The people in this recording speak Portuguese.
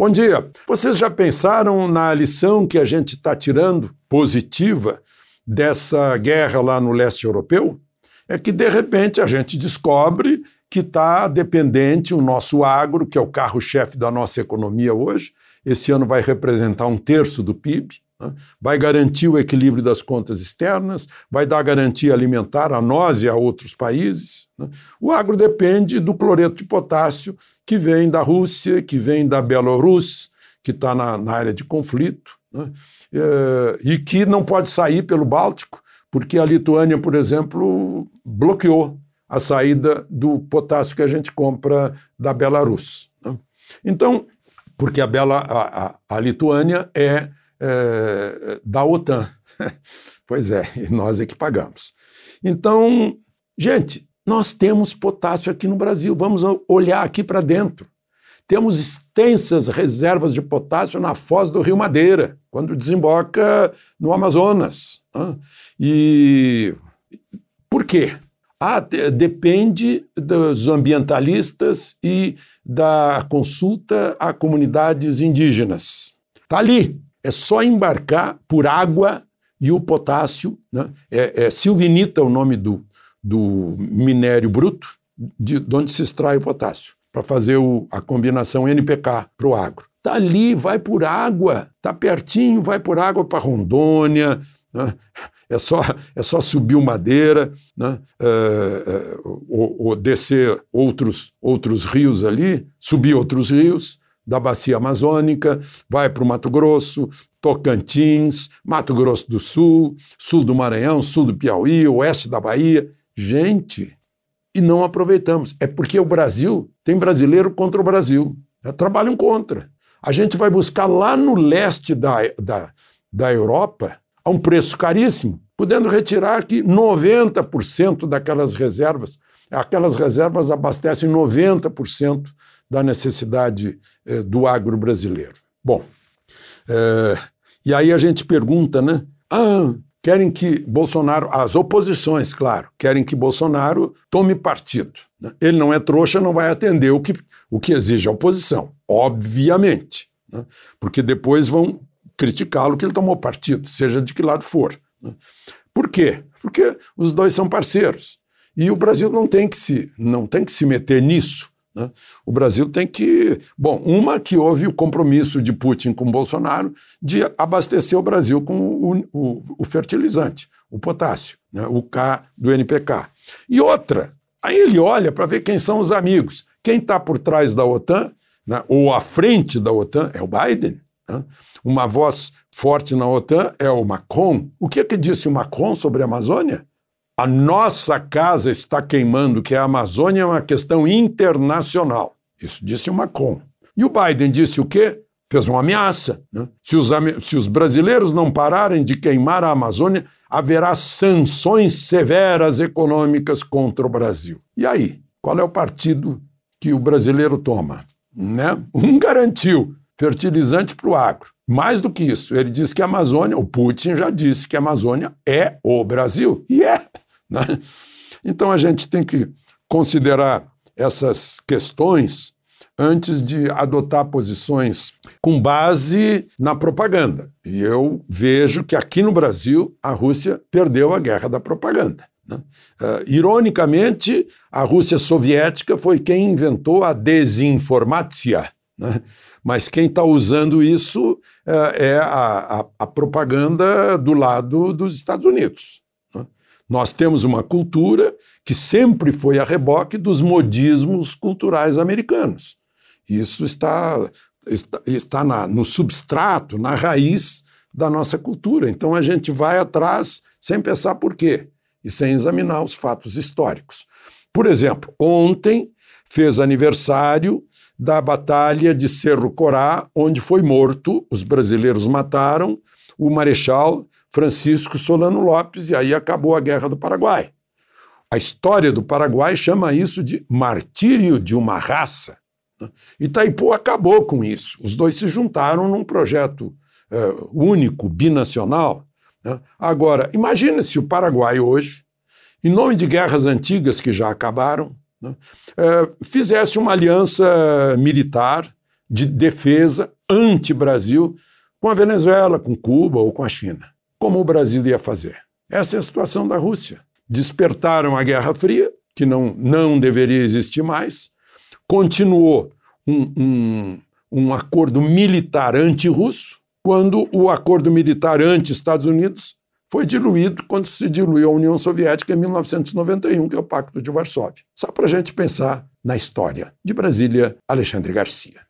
Bom dia. Vocês já pensaram na lição que a gente está tirando positiva dessa guerra lá no leste europeu? É que de repente a gente descobre que está dependente o nosso agro, que é o carro-chefe da nossa economia hoje. Esse ano vai representar um terço do PIB? Vai garantir o equilíbrio das contas externas, vai dar garantia alimentar a nós e a outros países. Né? O agro depende do cloreto de potássio que vem da Rússia, que vem da Bielorrússia, que está na, na, área de conflito, né? é, e que não pode sair pelo Báltico, porque a Lituânia, por exemplo, bloqueou a saída do potássio que a gente compra da Belarus. Né? Então, porque a, Bela, a, a, a Lituânia é é, da OTAN. pois é, e nós é que pagamos. Então, gente, nós temos potássio aqui no Brasil, vamos olhar aqui para dentro. Temos extensas reservas de potássio na foz do Rio Madeira, quando desemboca no Amazonas. E por quê? Ah, depende dos ambientalistas e da consulta a comunidades indígenas. Está ali, é só embarcar por água e o potássio. Né? É, é silvinita o nome do, do minério bruto, de, de onde se extrai o potássio, para fazer o, a combinação NPK para o agro. Está ali, vai por água, está pertinho, vai por água para Rondônia, né? é, só, é só subir o Madeira, né? É, é, ou, ou descer outros, outros rios ali, subir outros rios, da bacia amazônica, vai para o Mato Grosso, Tocantins, Mato Grosso do Sul, sul do Maranhão, sul do Piauí, oeste da Bahia. Gente, e não aproveitamos. É porque o Brasil tem brasileiro contra o Brasil. É, trabalham contra. A gente vai buscar lá no leste da, da, da Europa a um preço caríssimo, podendo retirar que 90% daquelas reservas, aquelas reservas abastecem 90% da necessidade eh, do agro brasileiro. Bom, eh, e aí a gente pergunta, né? Ah, querem que Bolsonaro, as oposições, claro, querem que Bolsonaro tome partido. Né? Ele não é trouxa, não vai atender o que, o que exige a oposição, obviamente, né? porque depois vão criticá-lo que ele tomou partido, seja de que lado for. Né? Por quê? Porque os dois são parceiros. E o Brasil não tem que se, não tem que se meter nisso. Né? O Brasil tem que. Bom, uma que houve o compromisso de Putin com Bolsonaro de abastecer o Brasil com o, o, o fertilizante, o potássio, né? o K do NPK. E outra, aí ele olha para ver quem são os amigos. Quem está por trás da OTAN, né? ou à frente da OTAN, é o Biden. Né? Uma voz forte na OTAN é o Macron. O que, é que disse o Macron sobre a Amazônia? A nossa casa está queimando, que a Amazônia é uma questão internacional. Isso disse o Macron. E o Biden disse o quê? Fez uma ameaça. Né? Se, os, se os brasileiros não pararem de queimar a Amazônia, haverá sanções severas econômicas contra o Brasil. E aí? Qual é o partido que o brasileiro toma? Né? Um garantiu fertilizante para o agro. Mais do que isso, ele disse que a Amazônia, o Putin já disse que a Amazônia é o Brasil. E é. Né? Então a gente tem que considerar essas questões antes de adotar posições com base na propaganda. E eu vejo que aqui no Brasil a Rússia perdeu a guerra da propaganda. Né? Uh, ironicamente, a Rússia soviética foi quem inventou a desinformácia. Né? Mas quem está usando isso uh, é a, a, a propaganda do lado dos Estados Unidos. Nós temos uma cultura que sempre foi a reboque dos modismos culturais americanos. Isso está, está, está na, no substrato, na raiz da nossa cultura. Então a gente vai atrás sem pensar por quê e sem examinar os fatos históricos. Por exemplo, ontem fez aniversário da Batalha de Cerro Corá, onde foi morto, os brasileiros mataram o Marechal Francisco Solano Lopes, e aí acabou a Guerra do Paraguai. A história do Paraguai chama isso de martírio de uma raça. Itaipu acabou com isso. Os dois se juntaram num projeto uh, único, binacional. Né? Agora, imagine se o Paraguai hoje, em nome de guerras antigas que já acabaram, né, uh, fizesse uma aliança militar de defesa anti-Brasil com a Venezuela, com Cuba ou com a China. Como o Brasil ia fazer? Essa é a situação da Rússia. Despertaram a Guerra Fria, que não, não deveria existir mais, continuou um, um, um acordo militar anti-russo, quando o acordo militar anti-Estados Unidos foi diluído quando se diluiu a União Soviética em 1991, que é o Pacto de Varsóvia. Só para a gente pensar na história. De Brasília, Alexandre Garcia.